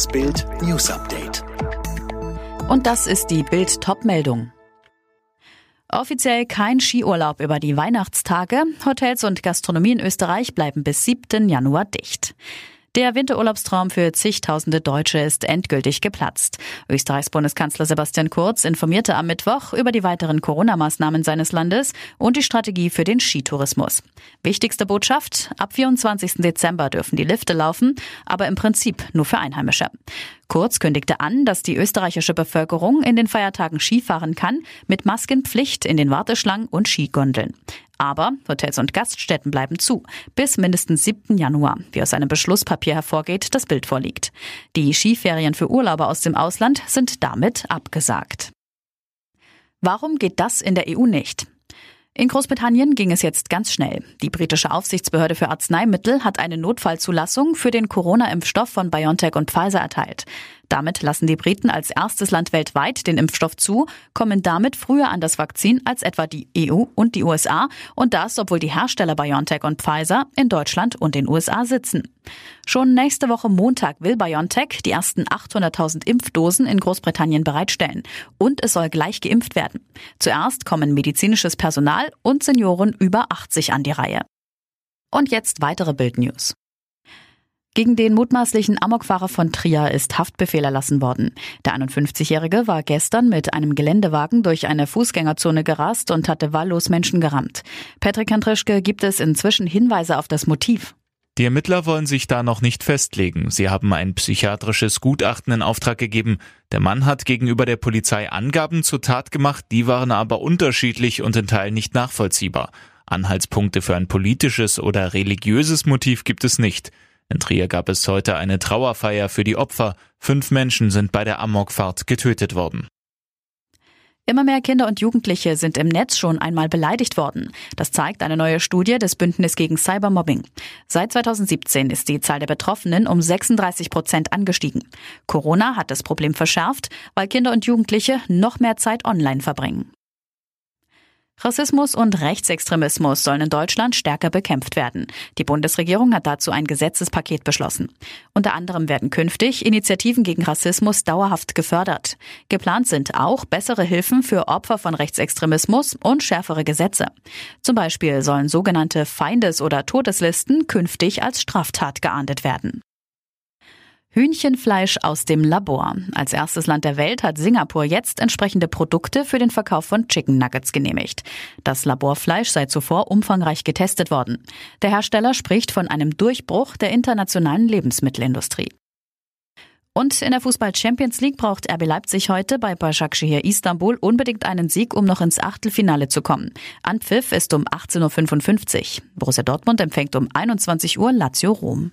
Das Bild News Update. Und das ist die Bild Topmeldung. Offiziell kein Skiurlaub über die Weihnachtstage. Hotels und Gastronomie in Österreich bleiben bis 7. Januar dicht. Der Winterurlaubstraum für zigtausende Deutsche ist endgültig geplatzt. Österreichs Bundeskanzler Sebastian Kurz informierte am Mittwoch über die weiteren Corona-Maßnahmen seines Landes und die Strategie für den Skitourismus. Wichtigste Botschaft, ab 24. Dezember dürfen die Lifte laufen, aber im Prinzip nur für Einheimische. Kurz kündigte an, dass die österreichische Bevölkerung in den Feiertagen Skifahren kann, mit Maskenpflicht in den Warteschlangen und Skigondeln. Aber Hotels und Gaststätten bleiben zu, bis mindestens 7. Januar, wie aus einem Beschlusspapier hervorgeht, das Bild vorliegt. Die Skiferien für Urlauber aus dem Ausland sind damit abgesagt. Warum geht das in der EU nicht? In Großbritannien ging es jetzt ganz schnell. Die britische Aufsichtsbehörde für Arzneimittel hat eine Notfallzulassung für den Corona-Impfstoff von BioNTech und Pfizer erteilt. Damit lassen die Briten als erstes Land weltweit den Impfstoff zu, kommen damit früher an das Vakzin als etwa die EU und die USA und das, obwohl die Hersteller BioNTech und Pfizer in Deutschland und den USA sitzen. Schon nächste Woche Montag will BioNTech die ersten 800.000 Impfdosen in Großbritannien bereitstellen und es soll gleich geimpft werden. Zuerst kommen medizinisches Personal und Senioren über 80 an die Reihe. Und jetzt weitere Bildnews. Gegen den mutmaßlichen Amokfahrer von Trier ist Haftbefehl erlassen worden. Der 51-Jährige war gestern mit einem Geländewagen durch eine Fußgängerzone gerast und hatte wahllos Menschen gerammt. Patrick Andrischke gibt es inzwischen Hinweise auf das Motiv. Die Ermittler wollen sich da noch nicht festlegen. Sie haben ein psychiatrisches Gutachten in Auftrag gegeben. Der Mann hat gegenüber der Polizei Angaben zur Tat gemacht, die waren aber unterschiedlich und in Teilen nicht nachvollziehbar. Anhaltspunkte für ein politisches oder religiöses Motiv gibt es nicht. In Trier gab es heute eine Trauerfeier für die Opfer. Fünf Menschen sind bei der Amokfahrt getötet worden. Immer mehr Kinder und Jugendliche sind im Netz schon einmal beleidigt worden. Das zeigt eine neue Studie des Bündnis gegen Cybermobbing. Seit 2017 ist die Zahl der Betroffenen um 36 Prozent angestiegen. Corona hat das Problem verschärft, weil Kinder und Jugendliche noch mehr Zeit online verbringen. Rassismus und Rechtsextremismus sollen in Deutschland stärker bekämpft werden. Die Bundesregierung hat dazu ein Gesetzespaket beschlossen. Unter anderem werden künftig Initiativen gegen Rassismus dauerhaft gefördert. Geplant sind auch bessere Hilfen für Opfer von Rechtsextremismus und schärfere Gesetze. Zum Beispiel sollen sogenannte Feindes- oder Todeslisten künftig als Straftat geahndet werden. Hühnchenfleisch aus dem Labor. Als erstes Land der Welt hat Singapur jetzt entsprechende Produkte für den Verkauf von Chicken Nuggets genehmigt. Das Laborfleisch sei zuvor umfangreich getestet worden. Der Hersteller spricht von einem Durchbruch der internationalen Lebensmittelindustrie. Und in der Fußball Champions League braucht RB Leipzig heute bei Başakşehir Istanbul unbedingt einen Sieg, um noch ins Achtelfinale zu kommen. Anpfiff ist um 18.55 Uhr. Borussia Dortmund empfängt um 21 Uhr Lazio Rom.